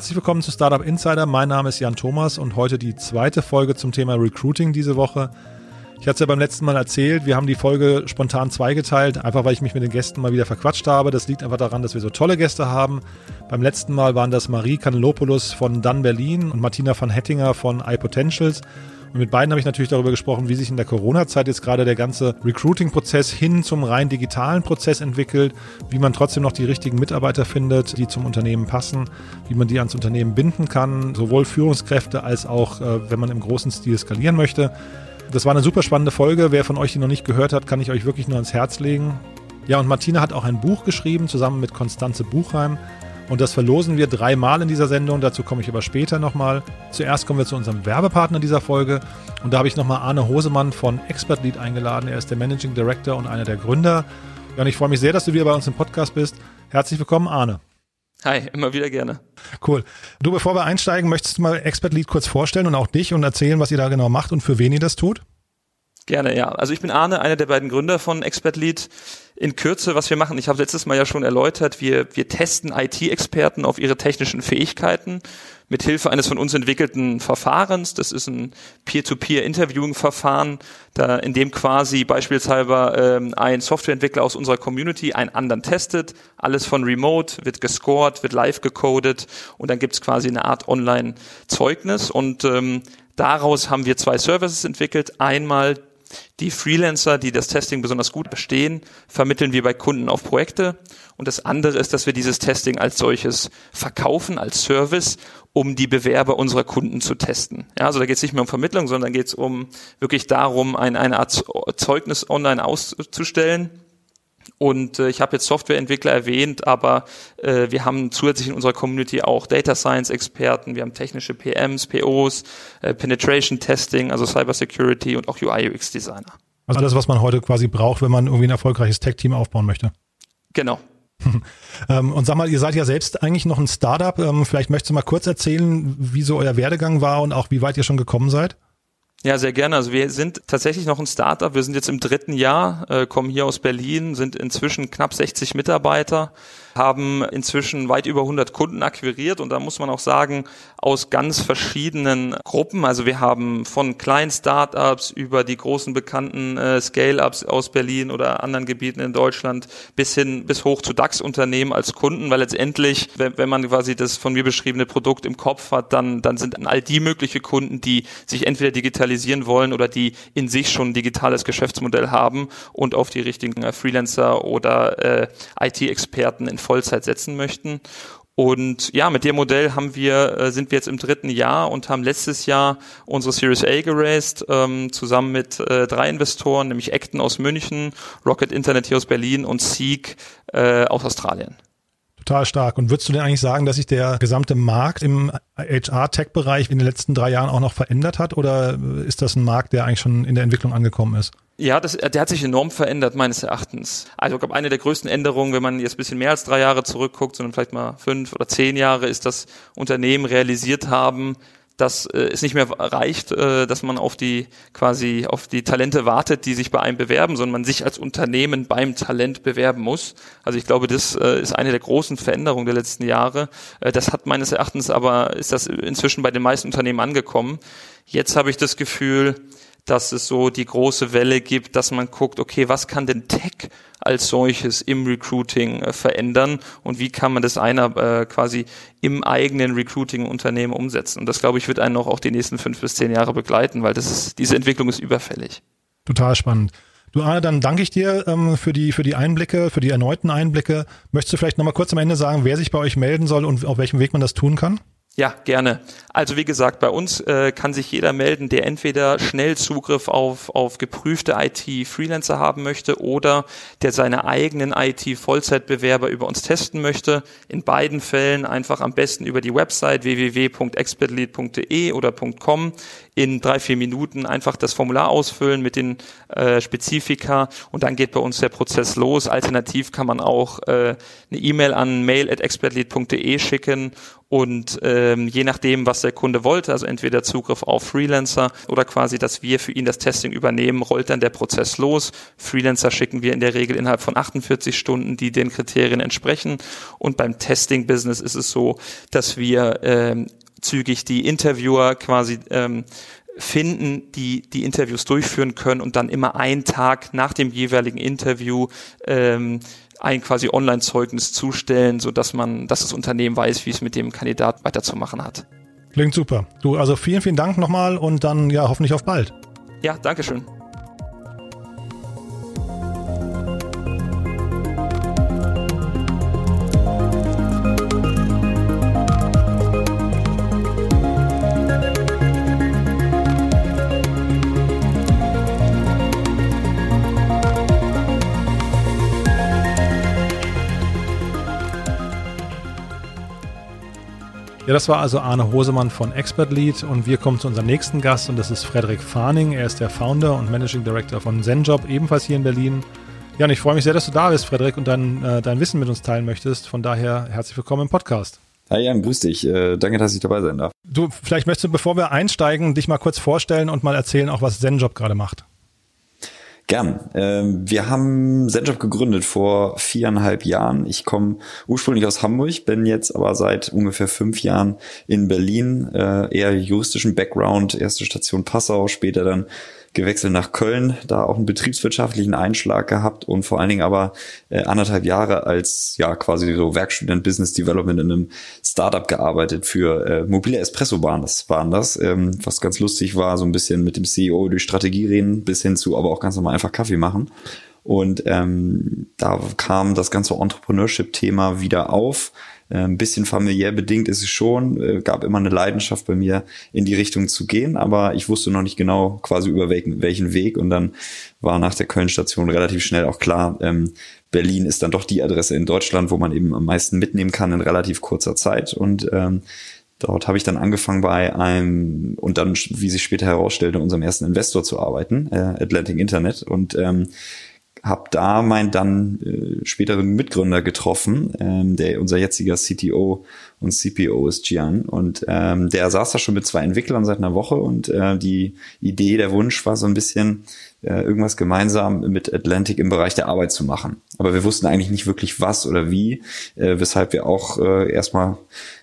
Herzlich willkommen zu Startup Insider. Mein Name ist Jan Thomas und heute die zweite Folge zum Thema Recruiting diese Woche. Ich hatte es ja beim letzten Mal erzählt, wir haben die Folge spontan zweigeteilt, einfach weil ich mich mit den Gästen mal wieder verquatscht habe. Das liegt einfach daran, dass wir so tolle Gäste haben. Beim letzten Mal waren das Marie Canelopoulos von Dunn Berlin und Martina van Hettinger von iPotentials. Und mit beiden habe ich natürlich darüber gesprochen, wie sich in der Corona-Zeit jetzt gerade der ganze Recruiting-Prozess hin zum rein digitalen Prozess entwickelt, wie man trotzdem noch die richtigen Mitarbeiter findet, die zum Unternehmen passen, wie man die ans Unternehmen binden kann, sowohl Führungskräfte als auch, äh, wenn man im großen Stil skalieren möchte. Das war eine super spannende Folge. Wer von euch die noch nicht gehört hat, kann ich euch wirklich nur ans Herz legen. Ja, und Martina hat auch ein Buch geschrieben, zusammen mit Konstanze Buchheim. Und das verlosen wir dreimal in dieser Sendung. Dazu komme ich aber später nochmal. Zuerst kommen wir zu unserem Werbepartner dieser Folge. Und da habe ich nochmal Arne Hosemann von Expert Lead eingeladen. Er ist der Managing Director und einer der Gründer. Ja, und ich freue mich sehr, dass du wieder bei uns im Podcast bist. Herzlich willkommen, Arne. Hi, immer wieder gerne. Cool. Du, bevor wir einsteigen, möchtest du mal Expert Lead kurz vorstellen und auch dich und erzählen, was ihr da genau macht und für wen ihr das tut? Gerne, ja. Also ich bin Arne, einer der beiden Gründer von Expert Lead. In Kürze, was wir machen, ich habe letztes Mal ja schon erläutert, wir, wir testen IT-Experten auf ihre technischen Fähigkeiten mit Hilfe eines von uns entwickelten Verfahrens. Das ist ein Peer-to-Peer-Interviewing-Verfahren, da, in dem quasi beispielsweise ähm, ein Softwareentwickler aus unserer Community einen anderen testet. Alles von Remote wird gescored, wird live gecodet und dann gibt's quasi eine Art Online-Zeugnis und ähm, daraus haben wir zwei Services entwickelt. Einmal die Freelancer, die das Testing besonders gut verstehen, vermitteln wir bei Kunden auf Projekte. Und das andere ist, dass wir dieses Testing als solches verkaufen, als Service, um die Bewerber unserer Kunden zu testen. Ja, also da geht es nicht mehr um Vermittlung, sondern geht es um wirklich darum, ein, eine Art Zeugnis online auszustellen und äh, ich habe jetzt Softwareentwickler erwähnt, aber äh, wir haben zusätzlich in unserer Community auch Data Science Experten, wir haben technische PMs, POs, äh, Penetration Testing, also Cyber Security und auch UI UX Designer. Also alles, was man heute quasi braucht, wenn man irgendwie ein erfolgreiches Tech-Team aufbauen möchte. Genau. Ähm, und sag mal, ihr seid ja selbst eigentlich noch ein Startup. Ähm, vielleicht möchtest du mal kurz erzählen, wie so euer Werdegang war und auch wie weit ihr schon gekommen seid? Ja, sehr gerne. Also wir sind tatsächlich noch ein Startup. Wir sind jetzt im dritten Jahr, äh, kommen hier aus Berlin, sind inzwischen knapp 60 Mitarbeiter haben inzwischen weit über 100 Kunden akquiriert und da muss man auch sagen, aus ganz verschiedenen Gruppen. Also wir haben von kleinen Startups über die großen bekannten äh, Scale-Ups aus Berlin oder anderen Gebieten in Deutschland bis hin, bis hoch zu DAX-Unternehmen als Kunden, weil letztendlich, wenn, wenn man quasi das von mir beschriebene Produkt im Kopf hat, dann, dann sind all die mögliche Kunden, die sich entweder digitalisieren wollen oder die in sich schon ein digitales Geschäftsmodell haben und auf die richtigen äh, Freelancer oder äh, IT-Experten in Vollzeit setzen möchten. Und ja, mit dem Modell haben wir, äh, sind wir jetzt im dritten Jahr und haben letztes Jahr unsere Series A geraced, ähm, zusammen mit äh, drei Investoren, nämlich Acton aus München, Rocket Internet hier aus Berlin und Seek äh, aus Australien. Total stark. Und würdest du denn eigentlich sagen, dass sich der gesamte Markt im HR-Tech-Bereich in den letzten drei Jahren auch noch verändert hat? Oder ist das ein Markt, der eigentlich schon in der Entwicklung angekommen ist? Ja, das, der hat sich enorm verändert, meines Erachtens. Also ich glaube, eine der größten Änderungen, wenn man jetzt ein bisschen mehr als drei Jahre zurückguckt, sondern vielleicht mal fünf oder zehn Jahre, ist, dass Unternehmen realisiert haben, dass äh, es nicht mehr reicht, äh, dass man auf die quasi auf die Talente wartet, die sich bei einem bewerben, sondern man sich als Unternehmen beim Talent bewerben muss. Also ich glaube, das äh, ist eine der großen Veränderungen der letzten Jahre. Äh, das hat meines Erachtens aber ist das inzwischen bei den meisten Unternehmen angekommen. Jetzt habe ich das Gefühl, dass es so die große Welle gibt, dass man guckt, okay, was kann denn Tech als solches im Recruiting äh, verändern und wie kann man das einer äh, quasi im eigenen Recruiting-Unternehmen umsetzen. Und das, glaube ich, wird einen noch auch die nächsten fünf bis zehn Jahre begleiten, weil das ist, diese Entwicklung ist überfällig. Total spannend. Du Arne, dann danke ich dir ähm, für die für die Einblicke, für die erneuten Einblicke. Möchtest du vielleicht nochmal kurz am Ende sagen, wer sich bei euch melden soll und auf welchem Weg man das tun kann? Ja, gerne. Also wie gesagt, bei uns äh, kann sich jeder melden, der entweder schnell Zugriff auf, auf geprüfte IT-Freelancer haben möchte oder der seine eigenen IT-Vollzeitbewerber über uns testen möchte. In beiden Fällen einfach am besten über die Website www.expertlead.de oder .com in drei, vier Minuten einfach das Formular ausfüllen mit den äh, Spezifika und dann geht bei uns der Prozess los. Alternativ kann man auch äh, eine E-Mail an mail@expertlead.de schicken und ähm, je nachdem, was der Kunde wollte, also entweder Zugriff auf Freelancer oder quasi, dass wir für ihn das Testing übernehmen, rollt dann der Prozess los. Freelancer schicken wir in der Regel innerhalb von 48 Stunden, die den Kriterien entsprechen. Und beim Testing-Business ist es so, dass wir ähm, zügig die Interviewer quasi ähm, finden, die die Interviews durchführen können und dann immer einen Tag nach dem jeweiligen Interview ähm, ein quasi Online-Zeugnis zustellen, so dass man, dass das Unternehmen weiß, wie es mit dem Kandidat weiterzumachen hat. Klingt super. Du, also vielen, vielen Dank nochmal und dann ja hoffentlich auf bald. Ja, Dankeschön. Das war also Arne Hosemann von Expert Lead und wir kommen zu unserem nächsten Gast und das ist Frederik Farning. Er ist der Founder und Managing Director von ZenJob, ebenfalls hier in Berlin. Ja, und ich freue mich sehr, dass du da bist, Frederik, und dein, äh, dein Wissen mit uns teilen möchtest. Von daher herzlich willkommen im Podcast. Hi Jan, grüß dich. Äh, danke, dass ich dabei sein darf. Du, vielleicht möchtest du, bevor wir einsteigen, dich mal kurz vorstellen und mal erzählen, auch was ZenJob gerade macht. Gern. Ähm, wir haben ZenJob gegründet vor viereinhalb Jahren. Ich komme ursprünglich aus Hamburg, bin jetzt aber seit ungefähr fünf Jahren in Berlin, äh, eher juristischen Background, erste Station Passau, später dann gewechselt nach Köln, da auch einen betriebswirtschaftlichen Einschlag gehabt und vor allen Dingen aber äh, anderthalb Jahre als ja quasi so Werkstudent Business Development in einem Startup gearbeitet für äh, mobile Espresso-Bahn. Das waren das, ähm, was ganz lustig war, so ein bisschen mit dem CEO durch Strategie reden, bis hin zu aber auch ganz normal einfach Kaffee machen. Und ähm, da kam das ganze Entrepreneurship-Thema wieder auf ein bisschen familiär bedingt ist es schon, äh, gab immer eine Leidenschaft bei mir, in die Richtung zu gehen, aber ich wusste noch nicht genau quasi über welchen, welchen Weg. Und dann war nach der Köln-Station relativ schnell auch klar, ähm, Berlin ist dann doch die Adresse in Deutschland, wo man eben am meisten mitnehmen kann in relativ kurzer Zeit. Und ähm, Dort habe ich dann angefangen bei einem und dann, wie sich später herausstellte, unserem ersten Investor zu arbeiten, äh, Atlantic Internet. Und ähm, habe da meinen dann äh, späteren Mitgründer getroffen, ähm, der unser jetziger CTO und CPO ist Gian und ähm, der saß da schon mit zwei Entwicklern seit einer Woche und äh, die Idee, der Wunsch war so ein bisschen äh, irgendwas gemeinsam mit Atlantic im Bereich der Arbeit zu machen. Aber wir wussten eigentlich nicht wirklich was oder wie, äh, weshalb wir auch äh, erstmal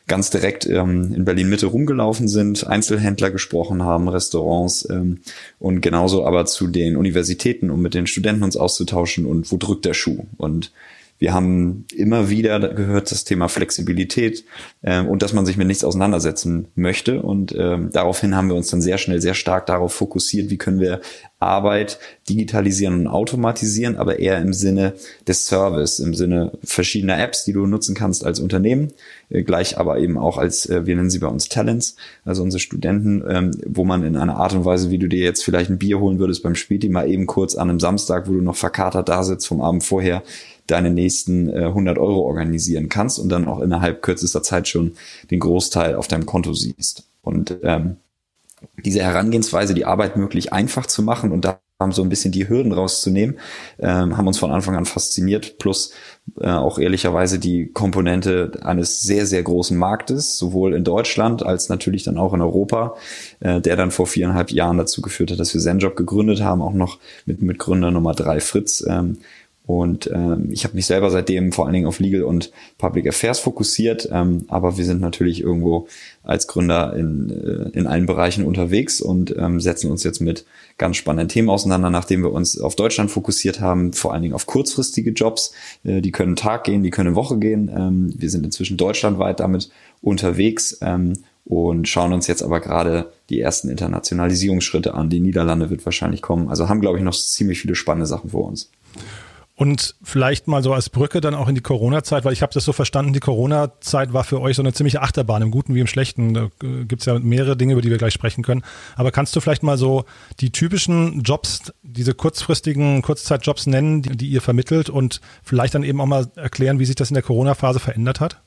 ganz direkt ähm, in Berlin Mitte rumgelaufen sind, Einzelhändler gesprochen haben, Restaurants ähm, und genauso aber zu den Universitäten, um mit den Studenten uns auszutauschen und wo drückt der Schuh? Und wir haben immer wieder gehört das Thema Flexibilität äh, und dass man sich mit nichts auseinandersetzen möchte. Und ähm, daraufhin haben wir uns dann sehr schnell sehr stark darauf fokussiert, wie können wir Arbeit digitalisieren und automatisieren, aber eher im Sinne des Service, im Sinne verschiedener Apps, die du nutzen kannst als Unternehmen, äh, gleich aber eben auch als, äh, wir nennen sie bei uns Talents, also unsere Studenten, ähm, wo man in einer Art und Weise, wie du dir jetzt vielleicht ein Bier holen würdest beim Späti, mal eben kurz an einem Samstag, wo du noch verkatert da sitzt vom Abend vorher, deine nächsten äh, 100 Euro organisieren kannst und dann auch innerhalb kürzester Zeit schon den Großteil auf deinem Konto siehst. Und ähm, diese Herangehensweise, die Arbeit möglich einfach zu machen und da haben so ein bisschen die Hürden rauszunehmen, ähm, haben uns von Anfang an fasziniert, plus äh, auch ehrlicherweise die Komponente eines sehr, sehr großen Marktes, sowohl in Deutschland als natürlich dann auch in Europa, äh, der dann vor viereinhalb Jahren dazu geführt hat, dass wir Zenjob gegründet haben, auch noch mit Mitgründer Nummer drei Fritz, ähm, und ähm, ich habe mich selber seitdem vor allen Dingen auf Legal und Public Affairs fokussiert, ähm, aber wir sind natürlich irgendwo als Gründer in, äh, in allen Bereichen unterwegs und ähm, setzen uns jetzt mit ganz spannenden Themen auseinander, nachdem wir uns auf Deutschland fokussiert haben, vor allen Dingen auf kurzfristige Jobs. Äh, die können Tag gehen, die können Woche gehen. Ähm, wir sind inzwischen deutschlandweit damit unterwegs ähm, und schauen uns jetzt aber gerade die ersten Internationalisierungsschritte an. Die Niederlande wird wahrscheinlich kommen. Also haben, glaube ich, noch ziemlich viele spannende Sachen vor uns. Und vielleicht mal so als Brücke dann auch in die Corona-Zeit, weil ich habe das so verstanden, die Corona-Zeit war für euch so eine ziemliche Achterbahn, im Guten wie im Schlechten. Da äh, gibt's ja mehrere Dinge, über die wir gleich sprechen können. Aber kannst du vielleicht mal so die typischen Jobs, diese kurzfristigen Kurzzeitjobs nennen, die, die ihr vermittelt und vielleicht dann eben auch mal erklären, wie sich das in der Corona-Phase verändert hat?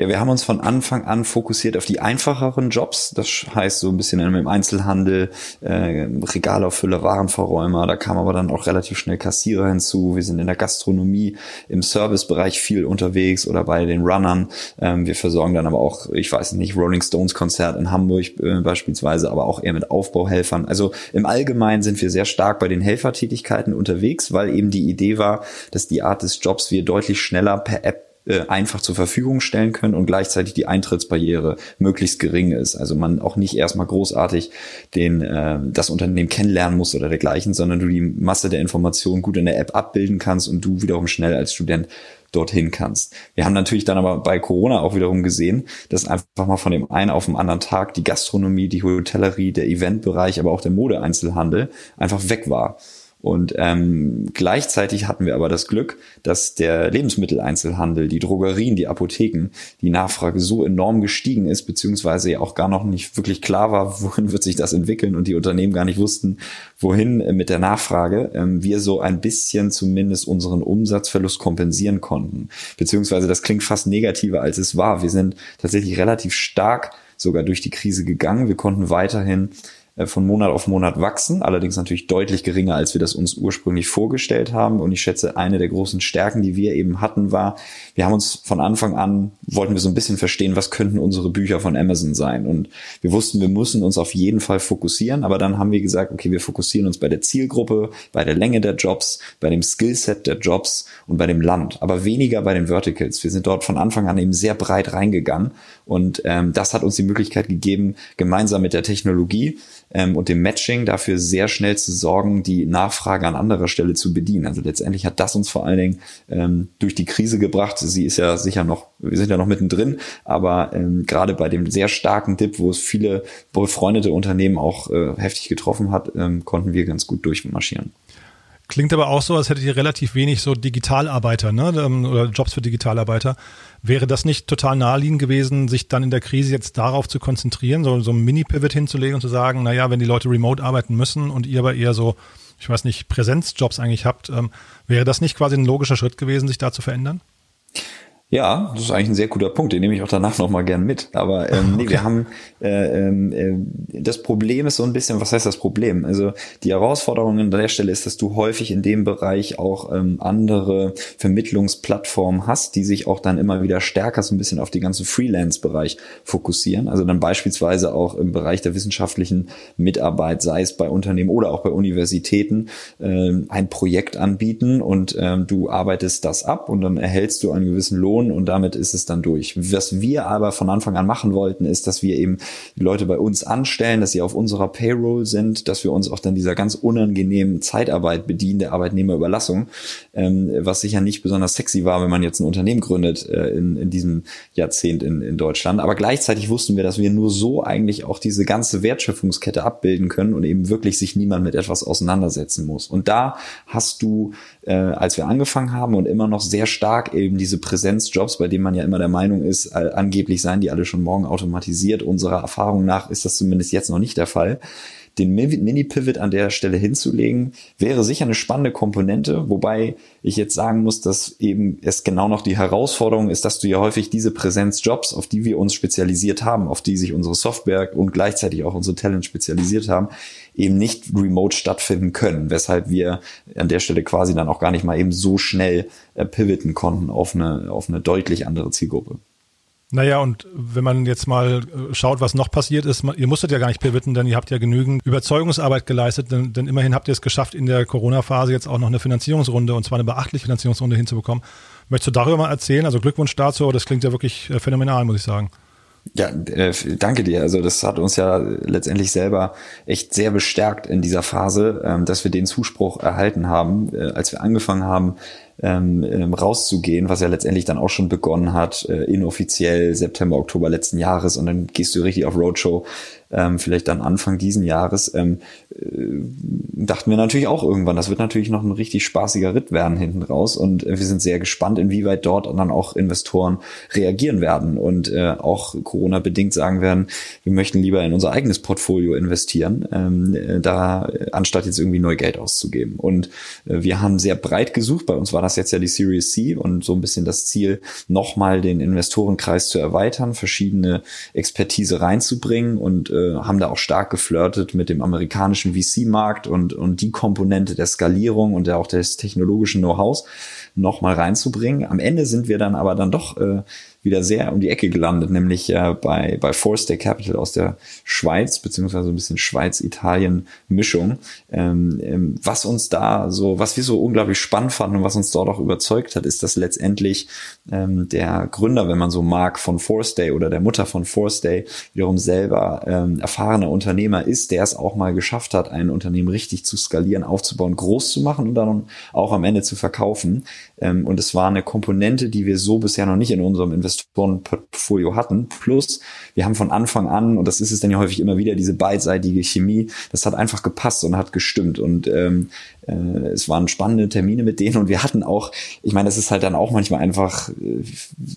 Ja, wir haben uns von Anfang an fokussiert auf die einfacheren Jobs. Das heißt so ein bisschen im Einzelhandel, äh, Regalauffüller, Warenverräumer. Da kam aber dann auch relativ schnell Kassierer hinzu. Wir sind in der Gastronomie, im Servicebereich viel unterwegs oder bei den Runnern. Ähm, wir versorgen dann aber auch, ich weiß nicht, Rolling Stones Konzert in Hamburg äh, beispielsweise, aber auch eher mit Aufbauhelfern. Also im Allgemeinen sind wir sehr stark bei den Helfertätigkeiten unterwegs, weil eben die Idee war, dass die Art des Jobs wir deutlich schneller per App äh, einfach zur Verfügung stellen können und gleichzeitig die Eintrittsbarriere möglichst gering ist. Also man auch nicht erstmal großartig den, äh, das Unternehmen kennenlernen muss oder dergleichen, sondern du die Masse der Informationen gut in der App abbilden kannst und du wiederum schnell als Student dorthin kannst. Wir haben natürlich dann aber bei Corona auch wiederum gesehen, dass einfach mal von dem einen auf den anderen Tag die Gastronomie, die Hotellerie, der Eventbereich, aber auch der Modeeinzelhandel einfach weg war. Und ähm, gleichzeitig hatten wir aber das Glück, dass der Lebensmitteleinzelhandel, die Drogerien, die Apotheken, die Nachfrage so enorm gestiegen ist, beziehungsweise ja auch gar noch nicht wirklich klar war, wohin wird sich das entwickeln und die Unternehmen gar nicht wussten, wohin äh, mit der Nachfrage, ähm, wir so ein bisschen zumindest unseren Umsatzverlust kompensieren konnten. Beziehungsweise das klingt fast negativer, als es war. Wir sind tatsächlich relativ stark sogar durch die Krise gegangen. Wir konnten weiterhin von Monat auf Monat wachsen, allerdings natürlich deutlich geringer, als wir das uns ursprünglich vorgestellt haben. Und ich schätze, eine der großen Stärken, die wir eben hatten, war, wir haben uns von Anfang an, wollten wir so ein bisschen verstehen, was könnten unsere Bücher von Amazon sein. Und wir wussten, wir müssen uns auf jeden Fall fokussieren, aber dann haben wir gesagt, okay, wir fokussieren uns bei der Zielgruppe, bei der Länge der Jobs, bei dem Skillset der Jobs und bei dem Land, aber weniger bei den Verticals. Wir sind dort von Anfang an eben sehr breit reingegangen und ähm, das hat uns die Möglichkeit gegeben, gemeinsam mit der Technologie ähm, und dem Matching dafür sehr schnell zu sorgen, die Nachfrage an anderer Stelle zu bedienen. Also letztendlich hat das uns vor allen Dingen ähm, durch die Krise gebracht. Sie ist ja sicher noch, wir sind ja noch mittendrin, aber ähm, gerade bei dem sehr starken Dip, wo es viele befreundete Unternehmen auch äh, heftig getroffen hat, ähm, konnten wir ganz gut durchmarschieren. Klingt aber auch so, als hättet ihr relativ wenig so Digitalarbeiter ne? Ähm, oder Jobs für Digitalarbeiter. Wäre das nicht total naheliegend gewesen, sich dann in der Krise jetzt darauf zu konzentrieren, so, so ein Mini-Pivot hinzulegen und zu sagen, naja, wenn die Leute remote arbeiten müssen und ihr aber eher so, ich weiß nicht, Präsenzjobs eigentlich habt, ähm, wäre das nicht quasi ein logischer Schritt gewesen, sich da zu verändern? Ja, das ist eigentlich ein sehr guter Punkt, den nehme ich auch danach nochmal gern mit. Aber ähm, nee, okay. wir haben äh, äh, das Problem ist so ein bisschen, was heißt das Problem? Also die Herausforderung an der Stelle ist, dass du häufig in dem Bereich auch ähm, andere Vermittlungsplattformen hast, die sich auch dann immer wieder stärker so ein bisschen auf den ganzen Freelance-Bereich fokussieren. Also dann beispielsweise auch im Bereich der wissenschaftlichen Mitarbeit, sei es bei Unternehmen oder auch bei Universitäten, äh, ein Projekt anbieten und äh, du arbeitest das ab und dann erhältst du einen gewissen Lohn Million und damit ist es dann durch. Was wir aber von Anfang an machen wollten, ist, dass wir eben die Leute bei uns anstellen, dass sie auf unserer Payroll sind, dass wir uns auch dann dieser ganz unangenehmen Zeitarbeit bedienen, der Arbeitnehmerüberlassung, ähm, was sicher nicht besonders sexy war, wenn man jetzt ein Unternehmen gründet äh, in, in diesem Jahrzehnt in, in Deutschland. Aber gleichzeitig wussten wir, dass wir nur so eigentlich auch diese ganze Wertschöpfungskette abbilden können und eben wirklich sich niemand mit etwas auseinandersetzen muss. Und da hast du, äh, als wir angefangen haben und immer noch sehr stark eben diese Präsenz Jobs, bei denen man ja immer der Meinung ist, äh, angeblich seien die alle schon morgen automatisiert. Unserer Erfahrung nach ist das zumindest jetzt noch nicht der Fall. Den Mini-Pivot an der Stelle hinzulegen, wäre sicher eine spannende Komponente, wobei ich jetzt sagen muss, dass eben es genau noch die Herausforderung ist, dass du ja häufig diese Präsenzjobs, auf die wir uns spezialisiert haben, auf die sich unsere Software und gleichzeitig auch unsere Talent spezialisiert haben, eben nicht remote stattfinden können, weshalb wir an der Stelle quasi dann auch gar nicht mal eben so schnell äh, pivoten konnten auf eine, auf eine deutlich andere Zielgruppe. Naja, und wenn man jetzt mal äh, schaut, was noch passiert ist, ihr musstet ja gar nicht pivoten, denn ihr habt ja genügend Überzeugungsarbeit geleistet, denn, denn immerhin habt ihr es geschafft, in der Corona-Phase jetzt auch noch eine Finanzierungsrunde, und zwar eine beachtliche Finanzierungsrunde hinzubekommen. Möchtest du darüber mal erzählen? Also Glückwunsch dazu, das klingt ja wirklich äh, phänomenal, muss ich sagen. Ja, äh, danke dir. Also das hat uns ja letztendlich selber echt sehr bestärkt in dieser Phase, ähm, dass wir den Zuspruch erhalten haben, äh, als wir angefangen haben, ähm, ähm, rauszugehen, was ja letztendlich dann auch schon begonnen hat, äh, inoffiziell September, Oktober letzten Jahres und dann gehst du richtig auf Roadshow ähm, vielleicht dann Anfang diesen Jahres, ähm, äh, dachten wir natürlich auch irgendwann, das wird natürlich noch ein richtig spaßiger Ritt werden hinten raus und äh, wir sind sehr gespannt, inwieweit dort dann auch Investoren reagieren werden und äh, auch Corona-bedingt sagen werden, wir möchten lieber in unser eigenes Portfolio investieren, ähm, da anstatt jetzt irgendwie neu Geld auszugeben. Und äh, wir haben sehr breit gesucht, bei uns war das jetzt ja die Series C und so ein bisschen das Ziel, nochmal den Investorenkreis zu erweitern, verschiedene Expertise reinzubringen und äh, haben da auch stark geflirtet mit dem amerikanischen VC-Markt und, und die Komponente der Skalierung und der, auch des technologischen Know-hows nochmal reinzubringen. Am Ende sind wir dann aber dann doch äh, wieder sehr um die Ecke gelandet, nämlich äh, bei, bei Force Day Capital aus der Schweiz, beziehungsweise ein bisschen Schweiz-Italien-Mischung. Ähm, ähm, was uns da so, was wir so unglaublich spannend fanden und was uns dort auch überzeugt hat, ist, dass letztendlich ähm, der Gründer, wenn man so mag, von Force Day oder der Mutter von Force Day wiederum selber ähm, erfahrener Unternehmer ist, der es auch mal geschafft hat, ein Unternehmen richtig zu skalieren, aufzubauen, groß zu machen und dann auch am Ende zu verkaufen. Ähm, und es war eine Komponente, die wir so bisher noch nicht in unserem Investorenportfolio hatten. Plus, wir haben von Anfang an, und das ist es dann ja häufig immer wieder, diese beidseitige Chemie, das hat einfach gepasst und hat gestimmt. Und ähm, äh, es waren spannende Termine mit denen und wir hatten auch, ich meine, es ist halt dann auch manchmal einfach äh,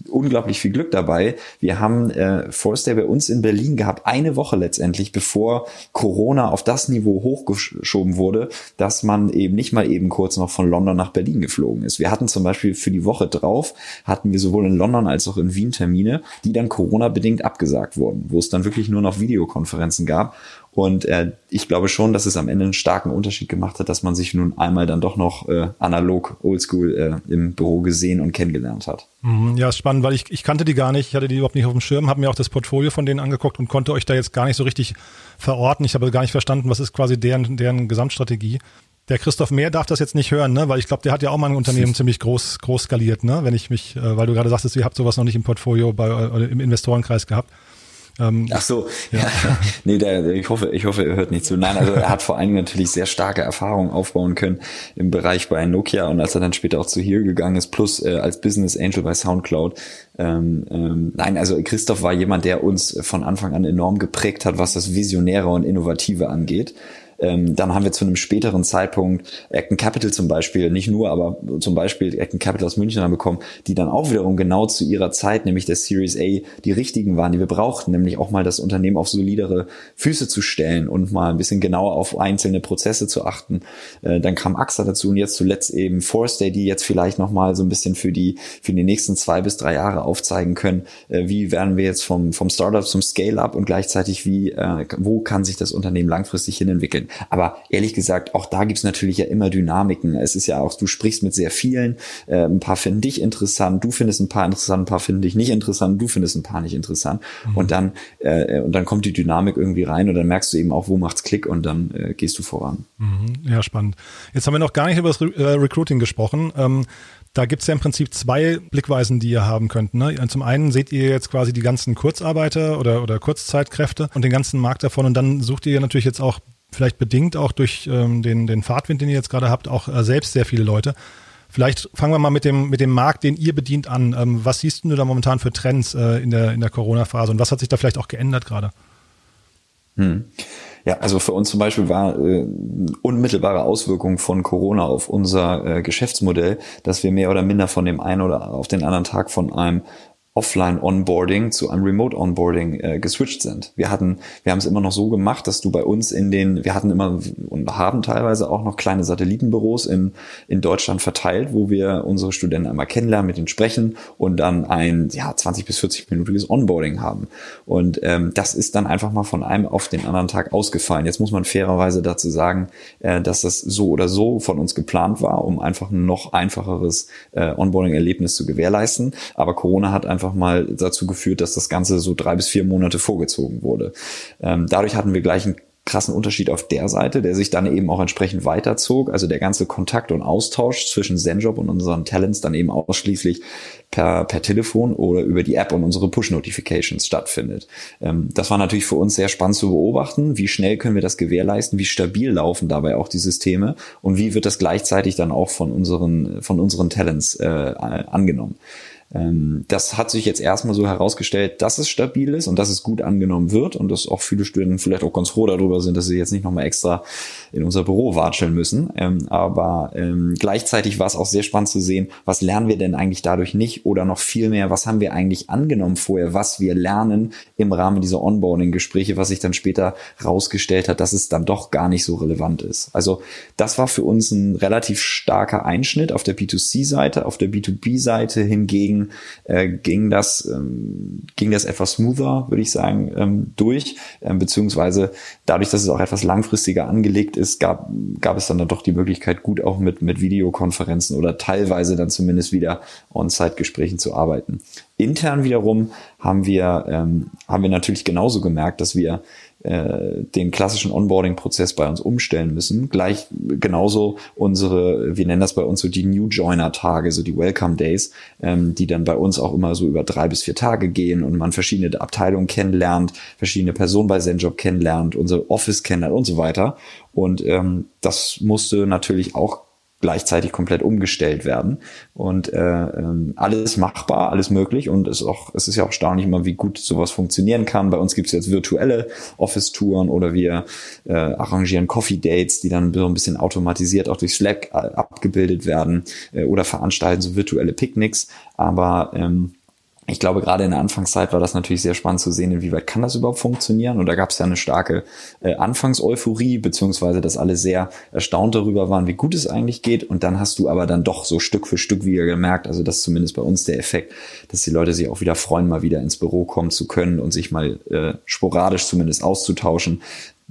unglaublich viel Glück dabei. Wir haben äh, Forster bei uns in Berlin gehabt, eine Woche letztendlich, bevor Corona auf das Niveau hochgeschoben wurde, dass man eben nicht mal eben kurz noch von London nach Berlin geflogen ist. Wir hatten zum Beispiel für die Woche drauf, hatten wir sowohl in London als auch in Wien Termine, die dann Corona-bedingt abgesagt wurden, wo es dann wirklich nur noch Videokonferenzen gab. Und äh, ich glaube schon, dass es am Ende einen starken Unterschied gemacht hat, dass man sich nun einmal dann doch noch äh, analog, oldschool äh, im Büro gesehen und kennengelernt hat. Mhm, ja, ist spannend, weil ich, ich kannte die gar nicht, ich hatte die überhaupt nicht auf dem Schirm, habe mir auch das Portfolio von denen angeguckt und konnte euch da jetzt gar nicht so richtig verorten. Ich habe gar nicht verstanden, was ist quasi deren, deren Gesamtstrategie. Der Christoph Mehr darf das jetzt nicht hören, ne? weil ich glaube, der hat ja auch mal ein Unternehmen ziemlich groß, groß skaliert, ne? wenn ich mich, äh, weil du gerade sagtest, ihr habt sowas noch nicht im Portfolio bei, äh, im Investorenkreis gehabt. Ähm, Ach so, ja. ja. nee, der, ich hoffe, ich hoffe, er hört nicht zu. Nein, also er hat vor allen Dingen natürlich sehr starke Erfahrungen aufbauen können im Bereich bei Nokia und als er dann später auch zu hier gegangen ist, plus äh, als Business Angel bei SoundCloud. Ähm, ähm, nein, also Christoph war jemand, der uns von Anfang an enorm geprägt hat, was das Visionäre und Innovative angeht. Ähm, dann haben wir zu einem späteren Zeitpunkt Acton Capital zum Beispiel, nicht nur, aber zum Beispiel Acton Capital aus München haben bekommen, die dann auch wiederum genau zu ihrer Zeit, nämlich der Series A, die richtigen waren, die wir brauchten, nämlich auch mal das Unternehmen auf solidere Füße zu stellen und mal ein bisschen genauer auf einzelne Prozesse zu achten. Äh, dann kam AXA dazu und jetzt zuletzt eben Forestay, die jetzt vielleicht nochmal so ein bisschen für die, für die nächsten zwei bis drei Jahre aufzeigen können, äh, wie werden wir jetzt vom, vom Startup zum Scale-up und gleichzeitig wie, äh, wo kann sich das Unternehmen langfristig hin entwickeln. Aber ehrlich gesagt, auch da gibt's natürlich ja immer Dynamiken. Es ist ja auch, du sprichst mit sehr vielen, äh, ein paar finden dich interessant, du findest ein paar interessant, ein paar finden dich nicht interessant, du findest ein paar nicht interessant. Mhm. Und dann, äh, und dann kommt die Dynamik irgendwie rein und dann merkst du eben auch, wo macht's Klick und dann äh, gehst du voran. Mhm. Ja, spannend. Jetzt haben wir noch gar nicht über das Re äh, Recruiting gesprochen. Ähm, da gibt's ja im Prinzip zwei Blickweisen, die ihr haben könnt. Ne? Zum einen seht ihr jetzt quasi die ganzen Kurzarbeiter oder, oder Kurzzeitkräfte und den ganzen Markt davon und dann sucht ihr natürlich jetzt auch vielleicht bedingt auch durch ähm, den, den Fahrtwind, den ihr jetzt gerade habt, auch äh, selbst sehr viele Leute. Vielleicht fangen wir mal mit dem, mit dem Markt, den ihr bedient, an. Ähm, was siehst du da momentan für Trends äh, in der, in der Corona-Phase und was hat sich da vielleicht auch geändert gerade? Hm. Ja, also für uns zum Beispiel war äh, unmittelbare Auswirkung von Corona auf unser äh, Geschäftsmodell, dass wir mehr oder minder von dem einen oder auf den anderen Tag von einem Offline-Onboarding zu einem Remote-Onboarding äh, geswitcht sind. Wir hatten, wir haben es immer noch so gemacht, dass du bei uns in den, wir hatten immer und haben teilweise auch noch kleine Satellitenbüros in, in Deutschland verteilt, wo wir unsere Studenten einmal kennenlernen, mit ihnen sprechen und dann ein ja, 20 bis 40 minütiges Onboarding haben. Und ähm, das ist dann einfach mal von einem auf den anderen Tag ausgefallen. Jetzt muss man fairerweise dazu sagen, äh, dass das so oder so von uns geplant war, um einfach ein noch einfacheres äh, Onboarding-Erlebnis zu gewährleisten. Aber Corona hat einfach einfach mal dazu geführt, dass das Ganze so drei bis vier Monate vorgezogen wurde. Ähm, dadurch hatten wir gleich einen krassen Unterschied auf der Seite, der sich dann eben auch entsprechend weiterzog. Also der ganze Kontakt und Austausch zwischen ZenJob und unseren Talents dann eben ausschließlich per, per Telefon oder über die App und unsere Push-Notifications stattfindet. Ähm, das war natürlich für uns sehr spannend zu beobachten. Wie schnell können wir das gewährleisten? Wie stabil laufen dabei auch die Systeme? Und wie wird das gleichzeitig dann auch von unseren, von unseren Talents äh, angenommen? Ähm, das hat sich jetzt erstmal so herausgestellt, dass es stabil ist und dass es gut angenommen wird und dass auch viele Studenten vielleicht auch ganz froh darüber sind, dass sie jetzt nicht nochmal extra in unser Büro watscheln müssen. Ähm, aber ähm, gleichzeitig war es auch sehr spannend zu sehen, was lernen wir denn eigentlich dadurch nicht oder noch viel mehr, was haben wir eigentlich angenommen vorher, was wir lernen im Rahmen dieser Onboarding-Gespräche, was sich dann später rausgestellt hat, dass es dann doch gar nicht so relevant ist. Also das war für uns ein relativ starker Einschnitt auf der B2C-Seite. Auf der B2B-Seite hingegen äh, ging das ähm, ging das etwas smoother, würde ich sagen, ähm, durch, ähm, beziehungsweise dadurch, dass es auch etwas langfristiger angelegt ist, gab gab es dann, dann doch die Möglichkeit, gut auch mit mit Videokonferenzen oder teilweise dann zumindest wieder On-Site-Gesprächen zu arbeiten. Intern wiederum haben wir ähm, haben wir natürlich genauso gemerkt, dass wir äh, den klassischen Onboarding-Prozess bei uns umstellen müssen. Gleich genauso unsere, wir nennen das bei uns so die New Joiner-Tage, so die Welcome Days, ähm, die dann bei uns auch immer so über drei bis vier Tage gehen und man verschiedene Abteilungen kennenlernt, verschiedene Personen bei Zenjob kennenlernt, unser Office kennenlernt und so weiter. Und ähm, das musste natürlich auch gleichzeitig komplett umgestellt werden. Und äh, ähm, alles machbar, alles möglich. Und es ist auch, es ist ja auch erstaunlich immer, wie gut sowas funktionieren kann. Bei uns gibt es jetzt virtuelle Office-Touren oder wir äh, arrangieren Coffee-Dates, die dann so ein bisschen automatisiert auch durch Slack äh, abgebildet werden äh, oder veranstalten so virtuelle Picknicks. Aber ähm, ich glaube, gerade in der Anfangszeit war das natürlich sehr spannend zu sehen, inwieweit kann das überhaupt funktionieren. Und da gab es ja eine starke äh, Anfangseuphorie, beziehungsweise dass alle sehr erstaunt darüber waren, wie gut es eigentlich geht. Und dann hast du aber dann doch so Stück für Stück wieder gemerkt, also das ist zumindest bei uns der Effekt, dass die Leute sich auch wieder freuen, mal wieder ins Büro kommen zu können und sich mal äh, sporadisch zumindest auszutauschen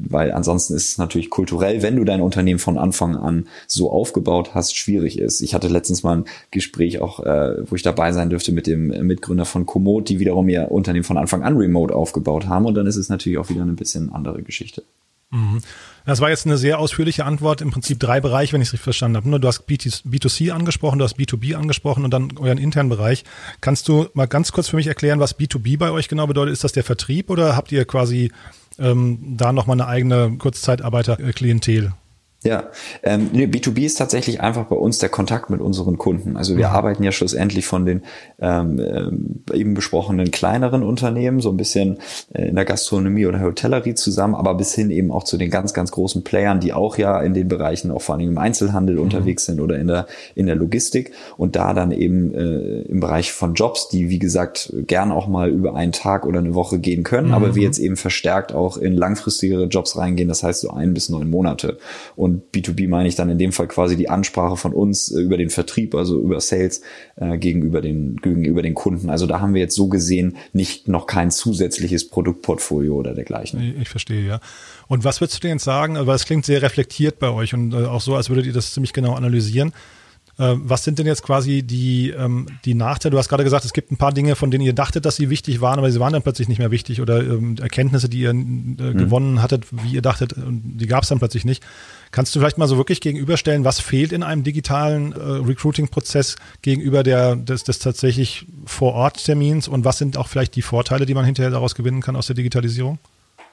weil ansonsten ist es natürlich kulturell, wenn du dein Unternehmen von Anfang an so aufgebaut hast, schwierig ist. Ich hatte letztens mal ein Gespräch auch, äh, wo ich dabei sein dürfte mit dem Mitgründer von Komoot, die wiederum ihr Unternehmen von Anfang an remote aufgebaut haben und dann ist es natürlich auch wieder eine bisschen andere Geschichte. Mhm. Das war jetzt eine sehr ausführliche Antwort, im Prinzip drei Bereiche, wenn ich es richtig verstanden habe. Du hast B2C angesprochen, du hast B2B angesprochen und dann euren internen Bereich. Kannst du mal ganz kurz für mich erklären, was B2B bei euch genau bedeutet? Ist das der Vertrieb oder habt ihr quasi ähm, da nochmal eine eigene Kurzzeitarbeiter-Klientel. Ja, ähm, nee, B2B ist tatsächlich einfach bei uns der Kontakt mit unseren Kunden. Also wir mhm. arbeiten ja schlussendlich von den ähm, äh, eben besprochenen kleineren Unternehmen, so ein bisschen äh, in der Gastronomie oder Hotellerie zusammen, aber bis hin eben auch zu den ganz, ganz großen Playern, die auch ja in den Bereichen auch vor allem im Einzelhandel mhm. unterwegs sind oder in der, in der Logistik und da dann eben äh, im Bereich von Jobs, die wie gesagt gern auch mal über einen Tag oder eine Woche gehen können, mhm. aber wir jetzt eben verstärkt auch in langfristigere Jobs reingehen, das heißt so ein bis neun Monate. Und und B2B meine ich dann in dem Fall quasi die Ansprache von uns äh, über den Vertrieb, also über Sales äh, gegenüber den gegenüber den Kunden. Also da haben wir jetzt so gesehen nicht noch kein zusätzliches Produktportfolio oder dergleichen. Ich, verstehe, ja. Und was würdest du denn jetzt sagen, weil es klingt sehr reflektiert bei euch und äh, auch so, als würdet ihr das ziemlich genau analysieren. Äh, was sind denn jetzt quasi die, ähm, die Nachteile? Du hast gerade gesagt, es gibt ein paar Dinge, von denen ihr dachtet, dass sie wichtig waren, aber sie waren dann plötzlich nicht mehr wichtig oder ähm, Erkenntnisse, die ihr äh, mhm. gewonnen hattet, wie ihr dachtet, die gab es dann plötzlich nicht. Kannst du vielleicht mal so wirklich gegenüberstellen, was fehlt in einem digitalen äh, Recruiting-Prozess gegenüber der, des, des tatsächlich Vor-Ort-Termins und was sind auch vielleicht die Vorteile, die man hinterher daraus gewinnen kann aus der Digitalisierung?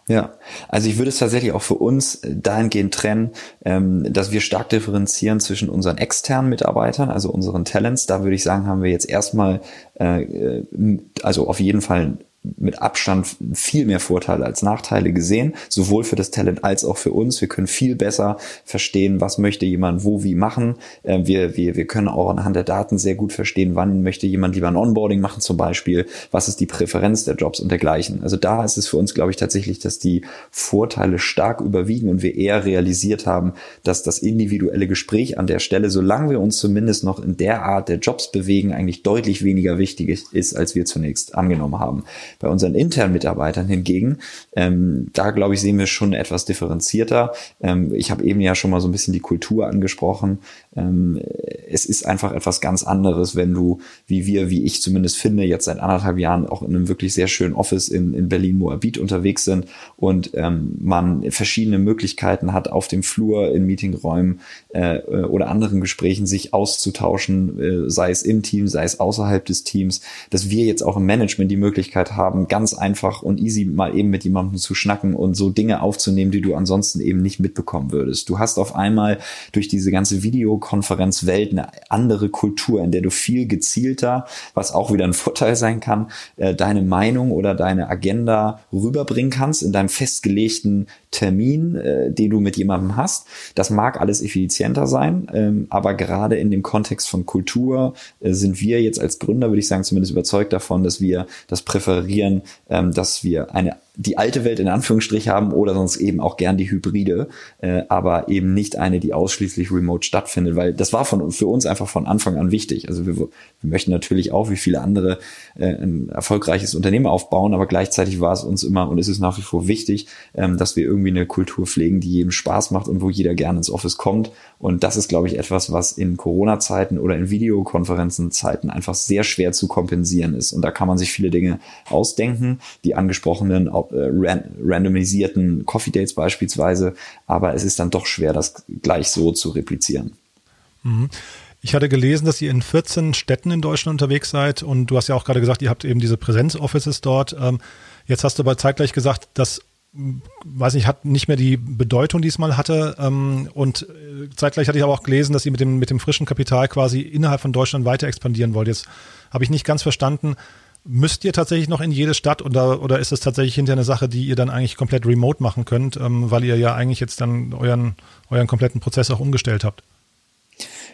Ja, also ich würde es tatsächlich auch für uns dahingehend trennen, ähm, dass wir stark differenzieren zwischen unseren externen Mitarbeitern, also unseren Talents. Da würde ich sagen, haben wir jetzt erstmal, äh, äh also auf jeden Fall mit Abstand viel mehr Vorteile als Nachteile gesehen, sowohl für das Talent als auch für uns. Wir können viel besser verstehen, was möchte jemand wo wie machen. Ähm, wir, wir, wir können auch anhand der Daten sehr gut verstehen, wann möchte jemand lieber ein Onboarding machen zum Beispiel, was ist die Präferenz der Jobs und dergleichen. Also da ist es für uns, glaube ich, tatsächlich, dass die Vorteile stark überwiegen und wir eher realisiert haben, dass das individuelle Gespräch an der Stelle, solange wir uns zumindest noch in der Art der Jobs bewegen, eigentlich deutlich weniger wichtig ist, als wir zunächst angenommen haben. Bei unseren internen Mitarbeitern hingegen, ähm, da glaube ich, sehen wir schon etwas differenzierter. Ähm, ich habe eben ja schon mal so ein bisschen die Kultur angesprochen. Ähm, es ist einfach etwas ganz anderes, wenn du, wie wir, wie ich zumindest finde, jetzt seit anderthalb Jahren auch in einem wirklich sehr schönen Office in, in Berlin-Moabit unterwegs sind und ähm, man verschiedene Möglichkeiten hat, auf dem Flur, in Meetingräumen äh, oder anderen Gesprächen sich auszutauschen, äh, sei es im Team, sei es außerhalb des Teams, dass wir jetzt auch im Management die Möglichkeit haben, ganz einfach und easy mal eben mit jemandem zu schnacken und so Dinge aufzunehmen, die du ansonsten eben nicht mitbekommen würdest. Du hast auf einmal durch diese ganze Videokonferenzwelt eine andere Kultur, in der du viel gezielter, was auch wieder ein Vorteil sein kann, äh, deine Meinung oder deine Agenda rüberbringen kannst in deinem festgelegten Termin, äh, den du mit jemandem hast. Das mag alles effizienter sein, ähm, aber gerade in dem Kontext von Kultur äh, sind wir jetzt als Gründer, würde ich sagen, zumindest überzeugt davon, dass wir das präferieren, ähm, dass wir eine die alte Welt in Anführungsstrich haben oder sonst eben auch gern die Hybride, äh, aber eben nicht eine, die ausschließlich remote stattfindet, weil das war von, für uns einfach von Anfang an wichtig. Also wir, wir möchten natürlich auch wie viele andere äh, ein erfolgreiches Unternehmen aufbauen, aber gleichzeitig war es uns immer und ist es nach wie vor wichtig, ähm, dass wir irgendwie eine Kultur pflegen, die jedem Spaß macht und wo jeder gerne ins Office kommt. Und das ist, glaube ich, etwas, was in Corona-Zeiten oder in Videokonferenzen-Zeiten einfach sehr schwer zu kompensieren ist. Und da kann man sich viele Dinge ausdenken, die angesprochenen äh, randomisierten Coffee Dates beispielsweise, aber es ist dann doch schwer, das gleich so zu replizieren. Mhm. Ich hatte gelesen, dass ihr in 14 Städten in Deutschland unterwegs seid und du hast ja auch gerade gesagt, ihr habt eben diese Präsenz-Offices dort. Ähm, jetzt hast du aber zeitgleich gesagt, dass weiß nicht, hat nicht mehr die Bedeutung, die es mal hatte. Ähm, und äh, zeitgleich hatte ich aber auch gelesen, dass ihr mit dem, mit dem frischen Kapital quasi innerhalb von Deutschland weiter expandieren wollt. Jetzt habe ich nicht ganz verstanden, Müsst ihr tatsächlich noch in jede Stadt oder, oder ist es tatsächlich hinter eine Sache, die ihr dann eigentlich komplett remote machen könnt, ähm, weil ihr ja eigentlich jetzt dann euren, euren kompletten Prozess auch umgestellt habt?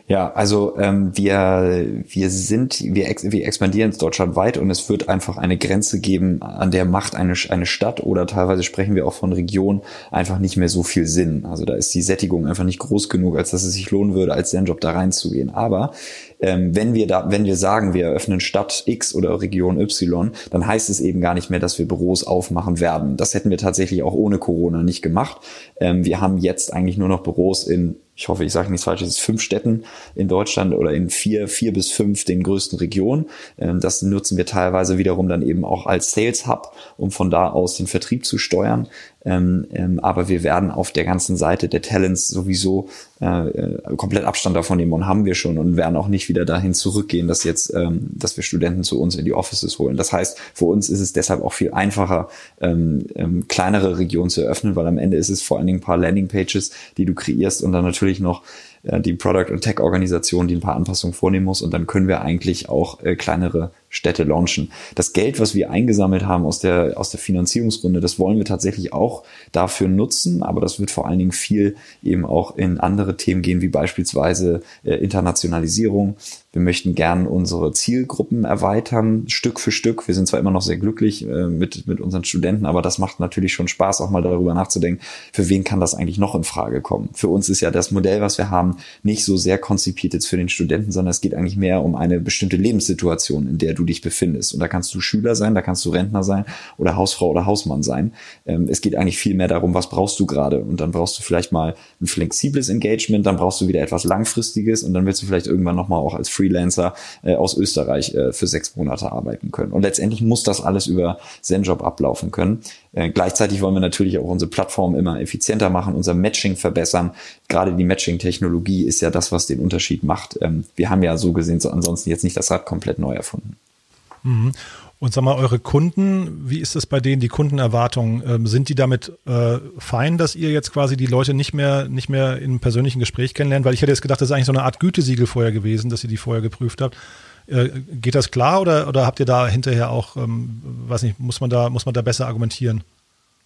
Ja, also ähm, wir, wir sind, wir, ex, wir expandieren deutschlandweit und es wird einfach eine Grenze geben, an der macht eine, eine Stadt oder teilweise sprechen wir auch von Region einfach nicht mehr so viel Sinn. Also da ist die Sättigung einfach nicht groß genug, als dass es sich lohnen würde, als Zen-Job da reinzugehen. Aber ähm, wenn wir da, wenn wir sagen, wir eröffnen Stadt X oder Region Y, dann heißt es eben gar nicht mehr, dass wir Büros aufmachen werden. Das hätten wir tatsächlich auch ohne Corona nicht gemacht. Ähm, wir haben jetzt eigentlich nur noch Büros in ich hoffe, ich sage nichts Falsches, fünf Städten in Deutschland oder in vier, vier bis fünf den größten Regionen. Ähm, das nutzen wir teilweise wiederum dann eben auch als Sales Hub, um von da aus den Vertrieb zu steuern. Ähm, ähm, aber wir werden auf der ganzen Seite der Talents sowieso äh, äh, komplett Abstand davon nehmen und haben wir schon und werden auch nicht wieder dahin zurückgehen, dass jetzt, ähm, dass wir Studenten zu uns in die Offices holen. Das heißt, für uns ist es deshalb auch viel einfacher, ähm, ähm, kleinere Regionen zu eröffnen, weil am Ende ist es vor allen Dingen ein paar Landingpages, die du kreierst und dann natürlich noch äh, die Product- und Tech-Organisation, die ein paar Anpassungen vornehmen muss und dann können wir eigentlich auch äh, kleinere Städte launchen. Das Geld, was wir eingesammelt haben aus der, aus der Finanzierungsrunde, das wollen wir tatsächlich auch dafür nutzen, aber das wird vor allen Dingen viel eben auch in andere Themen gehen, wie beispielsweise äh, Internationalisierung. Wir möchten gern unsere Zielgruppen erweitern, Stück für Stück. Wir sind zwar immer noch sehr glücklich äh, mit, mit unseren Studenten, aber das macht natürlich schon Spaß, auch mal darüber nachzudenken, für wen kann das eigentlich noch in Frage kommen. Für uns ist ja das Modell, was wir haben, nicht so sehr konzipiert jetzt für den Studenten, sondern es geht eigentlich mehr um eine bestimmte Lebenssituation, in der du du dich befindest. Und da kannst du Schüler sein, da kannst du Rentner sein oder Hausfrau oder Hausmann sein. Ähm, es geht eigentlich viel mehr darum, was brauchst du gerade. Und dann brauchst du vielleicht mal ein flexibles Engagement, dann brauchst du wieder etwas langfristiges und dann willst du vielleicht irgendwann nochmal auch als Freelancer äh, aus Österreich äh, für sechs Monate arbeiten können. Und letztendlich muss das alles über ZenJob ablaufen können. Äh, gleichzeitig wollen wir natürlich auch unsere Plattform immer effizienter machen, unser Matching verbessern. Gerade die Matching-Technologie ist ja das, was den Unterschied macht. Ähm, wir haben ja so gesehen so ansonsten jetzt nicht das Rad komplett neu erfunden. Mhm. Und sag mal, eure Kunden, wie ist es bei denen, die Kundenerwartungen? Ähm, sind die damit äh, fein, dass ihr jetzt quasi die Leute nicht mehr, nicht mehr im persönlichen Gespräch kennenlernt? Weil ich hätte jetzt gedacht, das ist eigentlich so eine Art Gütesiegel vorher gewesen, dass ihr die vorher geprüft habt. Äh, geht das klar oder, oder habt ihr da hinterher auch, ähm, weiß nicht, muss man da, muss man da besser argumentieren?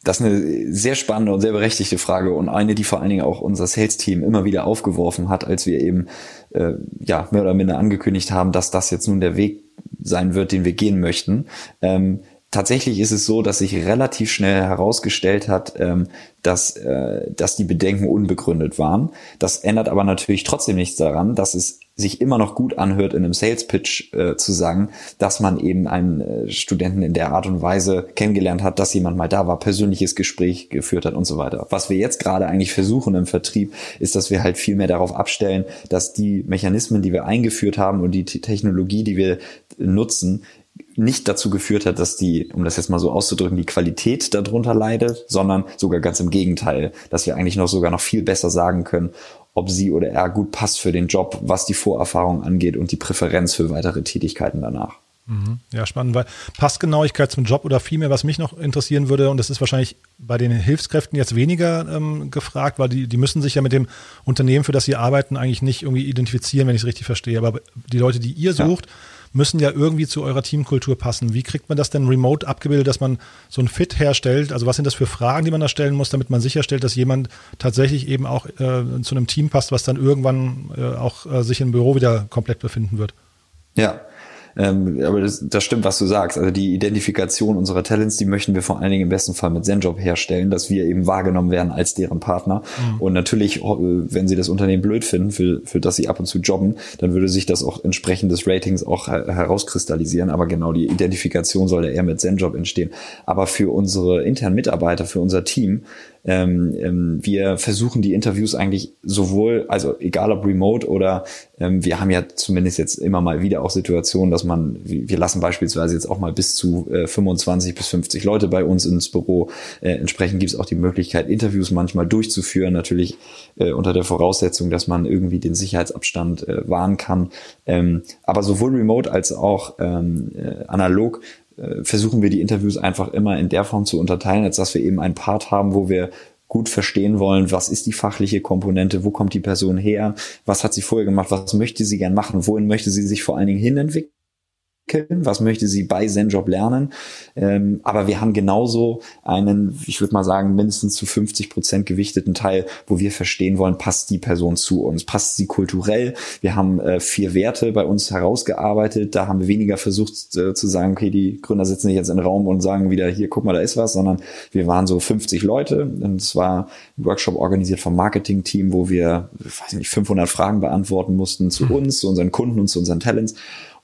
Das ist eine sehr spannende und sehr berechtigte Frage und eine, die vor allen Dingen auch unser Sales-Team immer wieder aufgeworfen hat, als wir eben äh, ja mehr oder minder angekündigt haben, dass das jetzt nun der Weg sein wird, den wir gehen möchten. Ähm, tatsächlich ist es so, dass sich relativ schnell herausgestellt hat, ähm, dass, äh, dass die Bedenken unbegründet waren. Das ändert aber natürlich trotzdem nichts daran, dass es sich immer noch gut anhört, in einem Sales Pitch äh, zu sagen, dass man eben einen äh, Studenten in der Art und Weise kennengelernt hat, dass jemand mal da war, persönliches Gespräch geführt hat und so weiter. Was wir jetzt gerade eigentlich versuchen im Vertrieb, ist, dass wir halt viel mehr darauf abstellen, dass die Mechanismen, die wir eingeführt haben und die Technologie, die wir nutzen, nicht dazu geführt hat, dass die, um das jetzt mal so auszudrücken, die Qualität darunter leidet, sondern sogar ganz im Gegenteil, dass wir eigentlich noch sogar noch viel besser sagen können, ob sie oder er gut passt für den Job, was die Vorerfahrung angeht und die Präferenz für weitere Tätigkeiten danach. Mhm. Ja, spannend, weil Passgenauigkeit zum Job oder vielmehr, was mich noch interessieren würde, und das ist wahrscheinlich bei den Hilfskräften jetzt weniger ähm, gefragt, weil die, die müssen sich ja mit dem Unternehmen, für das sie arbeiten, eigentlich nicht irgendwie identifizieren, wenn ich es richtig verstehe. Aber die Leute, die ihr sucht, ja. Müssen ja irgendwie zu eurer Teamkultur passen. Wie kriegt man das denn remote abgebildet, dass man so ein Fit herstellt? Also was sind das für Fragen, die man da stellen muss, damit man sicherstellt, dass jemand tatsächlich eben auch äh, zu einem Team passt, was dann irgendwann äh, auch äh, sich im Büro wieder komplett befinden wird? Ja, ähm, aber das, das stimmt, was du sagst. Also die Identifikation unserer Talents, die möchten wir vor allen Dingen im besten Fall mit ZenJob herstellen, dass wir eben wahrgenommen werden als deren Partner. Mhm. Und natürlich, äh, wenn sie das Unternehmen blöd finden, für, für das sie ab und zu jobben, dann würde sich das auch entsprechend des Ratings auch herauskristallisieren. Aber genau die Identifikation soll ja eher mit ZenJob entstehen. Aber für unsere internen Mitarbeiter, für unser Team, ähm, ähm, wir versuchen die Interviews eigentlich sowohl, also egal ob remote oder ähm, wir haben ja zumindest jetzt immer mal wieder auch Situationen, dass man, wir lassen beispielsweise jetzt auch mal bis zu äh, 25 bis 50 Leute bei uns ins Büro. Äh, entsprechend gibt es auch die Möglichkeit, Interviews manchmal durchzuführen, natürlich äh, unter der Voraussetzung, dass man irgendwie den Sicherheitsabstand äh, wahren kann. Ähm, aber sowohl remote als auch ähm, äh, analog versuchen wir die Interviews einfach immer in der Form zu unterteilen, als dass wir eben einen Part haben, wo wir gut verstehen wollen, was ist die fachliche Komponente, wo kommt die Person her, was hat sie vorher gemacht, was möchte sie gern machen, wohin möchte sie sich vor allen Dingen hinentwickeln was möchte sie bei ZenJob lernen. Ähm, aber wir haben genauso einen, ich würde mal sagen, mindestens zu 50 Prozent gewichteten Teil, wo wir verstehen wollen, passt die Person zu uns, passt sie kulturell. Wir haben äh, vier Werte bei uns herausgearbeitet. Da haben wir weniger versucht äh, zu sagen, okay, die Gründer sitzen nicht jetzt in den Raum und sagen wieder, hier, guck mal, da ist was, sondern wir waren so 50 Leute. Und es war ein Workshop organisiert vom Marketing-Team, wo wir, weiß nicht, 500 Fragen beantworten mussten zu hm. uns, zu unseren Kunden und zu unseren Talents.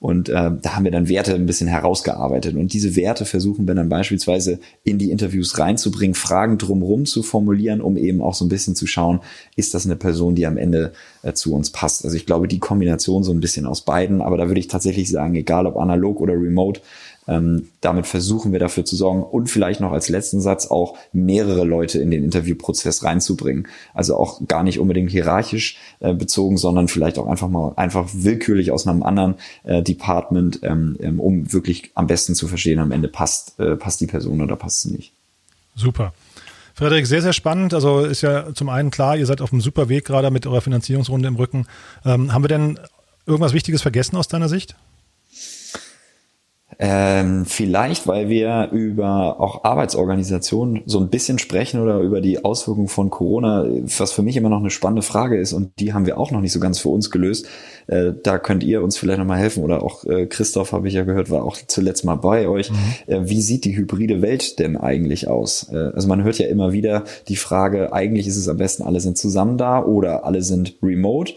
Und äh, da haben wir dann Werte ein bisschen herausgearbeitet. Und diese Werte versuchen wir dann beispielsweise in die Interviews reinzubringen, Fragen drumherum zu formulieren, um eben auch so ein bisschen zu schauen, ist das eine Person, die am Ende äh, zu uns passt. Also ich glaube, die Kombination so ein bisschen aus beiden, aber da würde ich tatsächlich sagen, egal ob analog oder remote, ähm, damit versuchen wir dafür zu sorgen und vielleicht noch als letzten Satz auch mehrere Leute in den Interviewprozess reinzubringen. Also auch gar nicht unbedingt hierarchisch äh, bezogen, sondern vielleicht auch einfach mal einfach willkürlich aus einem anderen äh, Department, ähm, ähm, um wirklich am besten zu verstehen, am Ende passt, äh, passt die Person oder passt sie nicht. Super. Frederik, sehr, sehr spannend. Also ist ja zum einen klar, ihr seid auf einem super Weg gerade mit eurer Finanzierungsrunde im Rücken. Ähm, haben wir denn irgendwas Wichtiges vergessen aus deiner Sicht? Ähm, vielleicht, weil wir über auch Arbeitsorganisation so ein bisschen sprechen oder über die Auswirkungen von Corona, was für mich immer noch eine spannende Frage ist und die haben wir auch noch nicht so ganz für uns gelöst. Äh, da könnt ihr uns vielleicht nochmal helfen oder auch äh, Christoph, habe ich ja gehört, war auch zuletzt mal bei euch. Mhm. Äh, wie sieht die hybride Welt denn eigentlich aus? Äh, also man hört ja immer wieder die Frage, eigentlich ist es am besten, alle sind zusammen da oder alle sind remote.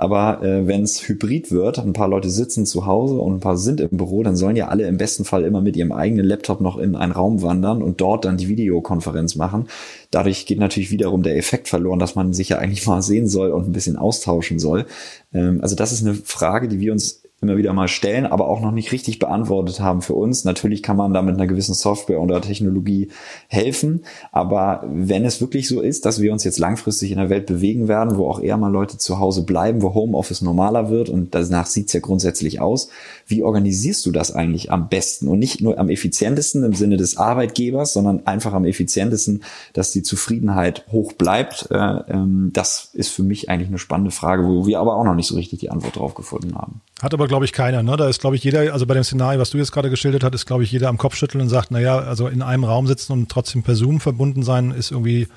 Aber äh, wenn es hybrid wird, ein paar Leute sitzen zu Hause und ein paar sind im Büro, dann sollen ja alle im besten Fall immer mit ihrem eigenen Laptop noch in einen Raum wandern und dort dann die Videokonferenz machen. Dadurch geht natürlich wiederum der Effekt verloren, dass man sich ja eigentlich mal sehen soll und ein bisschen austauschen soll. Ähm, also das ist eine Frage, die wir uns immer wieder mal stellen, aber auch noch nicht richtig beantwortet haben für uns. Natürlich kann man da mit einer gewissen Software oder Technologie helfen, aber wenn es wirklich so ist, dass wir uns jetzt langfristig in der Welt bewegen werden, wo auch eher mal Leute zu Hause bleiben, wo Homeoffice normaler wird und danach sieht's ja grundsätzlich aus, wie organisierst du das eigentlich am besten und nicht nur am effizientesten im Sinne des Arbeitgebers, sondern einfach am effizientesten, dass die Zufriedenheit hoch bleibt? Äh, ähm, das ist für mich eigentlich eine spannende Frage, wo wir aber auch noch nicht so richtig die Antwort drauf gefunden haben. Hat aber, glaube ich, keiner. Ne? Da ist, glaube ich, jeder, also bei dem Szenario, was du jetzt gerade geschildert hast, ist, glaube ich, jeder am Kopf schütteln und sagt, naja, also in einem Raum sitzen und trotzdem per Zoom verbunden sein, ist irgendwie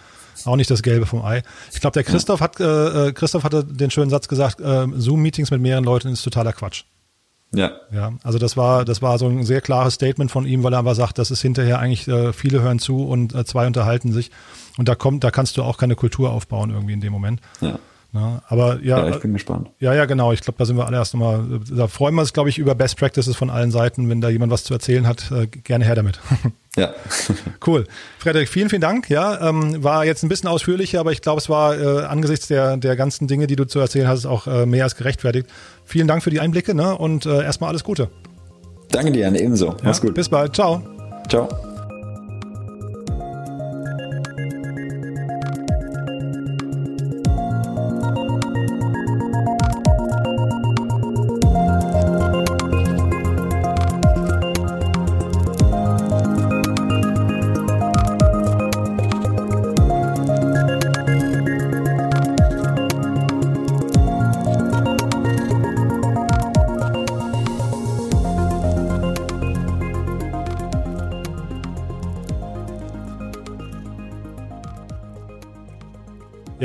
auch nicht das Gelbe vom Ei. Ich glaube, der Christoph hat, äh, äh, Christoph hatte den schönen Satz gesagt, äh, Zoom-Meetings mit mehreren Leuten ist totaler Quatsch. Ja. Ja, also das war, das war so ein sehr klares Statement von ihm, weil er aber sagt, das ist hinterher eigentlich, äh, viele hören zu und äh, zwei unterhalten sich. Und da kommt, da kannst du auch keine Kultur aufbauen irgendwie in dem Moment. Ja. Na, aber ja, ja, ich bin gespannt. Ja, ja, genau. Ich glaube, da sind wir alle erst nochmal, da freuen wir uns, glaube ich, über Best Practices von allen Seiten. Wenn da jemand was zu erzählen hat, äh, gerne her damit. Ja. cool. Frederik, vielen, vielen Dank. Ja, ähm, war jetzt ein bisschen ausführlicher, aber ich glaube, es war äh, angesichts der, der ganzen Dinge, die du zu erzählen hast, auch äh, mehr als gerechtfertigt. Vielen Dank für die Einblicke ne? und äh, erstmal alles Gute. Danke dir, ebenso. Mach's ja, gut. Bis bald. Ciao. Ciao.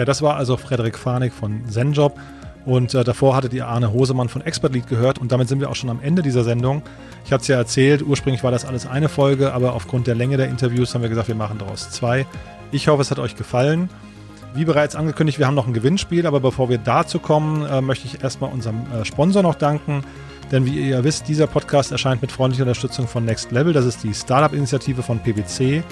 Das war also Frederik Farnig von ZenJob. Und äh, davor hattet ihr Arne Hosemann von Expertlead gehört und damit sind wir auch schon am Ende dieser Sendung. Ich hatte es ja erzählt, ursprünglich war das alles eine Folge, aber aufgrund der Länge der Interviews haben wir gesagt, wir machen daraus zwei. Ich hoffe, es hat euch gefallen. Wie bereits angekündigt, wir haben noch ein Gewinnspiel, aber bevor wir dazu kommen, äh, möchte ich erstmal unserem äh, Sponsor noch danken. Denn wie ihr ja wisst, dieser Podcast erscheint mit freundlicher Unterstützung von Next Level. Das ist die Startup-Initiative von PwC.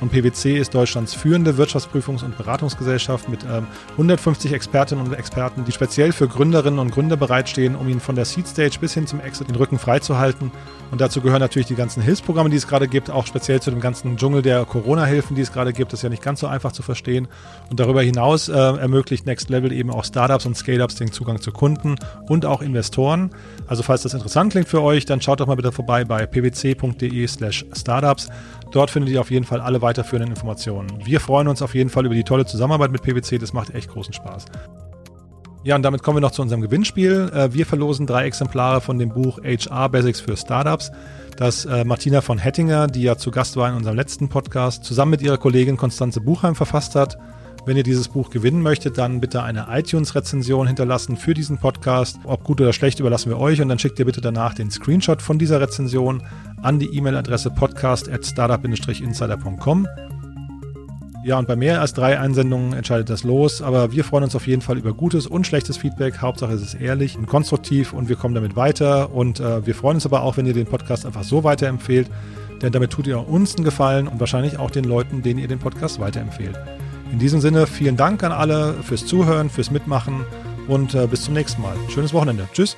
Und PwC ist Deutschlands führende Wirtschaftsprüfungs- und Beratungsgesellschaft mit ähm, 150 Expertinnen und Experten, die speziell für Gründerinnen und Gründer bereitstehen, um ihnen von der Seed Stage bis hin zum Exit den Rücken freizuhalten. Und dazu gehören natürlich die ganzen Hilfsprogramme, die es gerade gibt, auch speziell zu dem ganzen Dschungel der Corona-Hilfen, die es gerade gibt. Das ist ja nicht ganz so einfach zu verstehen. Und darüber hinaus äh, ermöglicht Next Level eben auch Startups und Scale-Ups den Zugang zu Kunden und auch Investoren. Also falls das interessant klingt für euch, dann schaut doch mal bitte vorbei bei pwc.de slash startups. Dort findet ihr auf jeden Fall alle weiterführenden Informationen. Wir freuen uns auf jeden Fall über die tolle Zusammenarbeit mit PwC. Das macht echt großen Spaß. Ja, und damit kommen wir noch zu unserem Gewinnspiel. Äh, wir verlosen drei Exemplare von dem Buch HR Basics für Startups, das äh, Martina von Hettinger, die ja zu Gast war in unserem letzten Podcast, zusammen mit ihrer Kollegin Konstanze Buchheim verfasst hat. Wenn ihr dieses Buch gewinnen möchtet, dann bitte eine iTunes-Rezension hinterlassen für diesen Podcast. Ob gut oder schlecht, überlassen wir euch und dann schickt ihr bitte danach den Screenshot von dieser Rezension an die E-Mail-Adresse podcast.startup-insider.com. Ja, und bei mehr als drei Einsendungen entscheidet das los, aber wir freuen uns auf jeden Fall über gutes und schlechtes Feedback. Hauptsache es ist ehrlich und konstruktiv und wir kommen damit weiter. Und äh, wir freuen uns aber auch, wenn ihr den Podcast einfach so weiterempfehlt, denn damit tut ihr uns einen Gefallen und wahrscheinlich auch den Leuten, denen ihr den Podcast weiterempfehlt. In diesem Sinne, vielen Dank an alle fürs Zuhören, fürs Mitmachen und äh, bis zum nächsten Mal. Schönes Wochenende. Tschüss.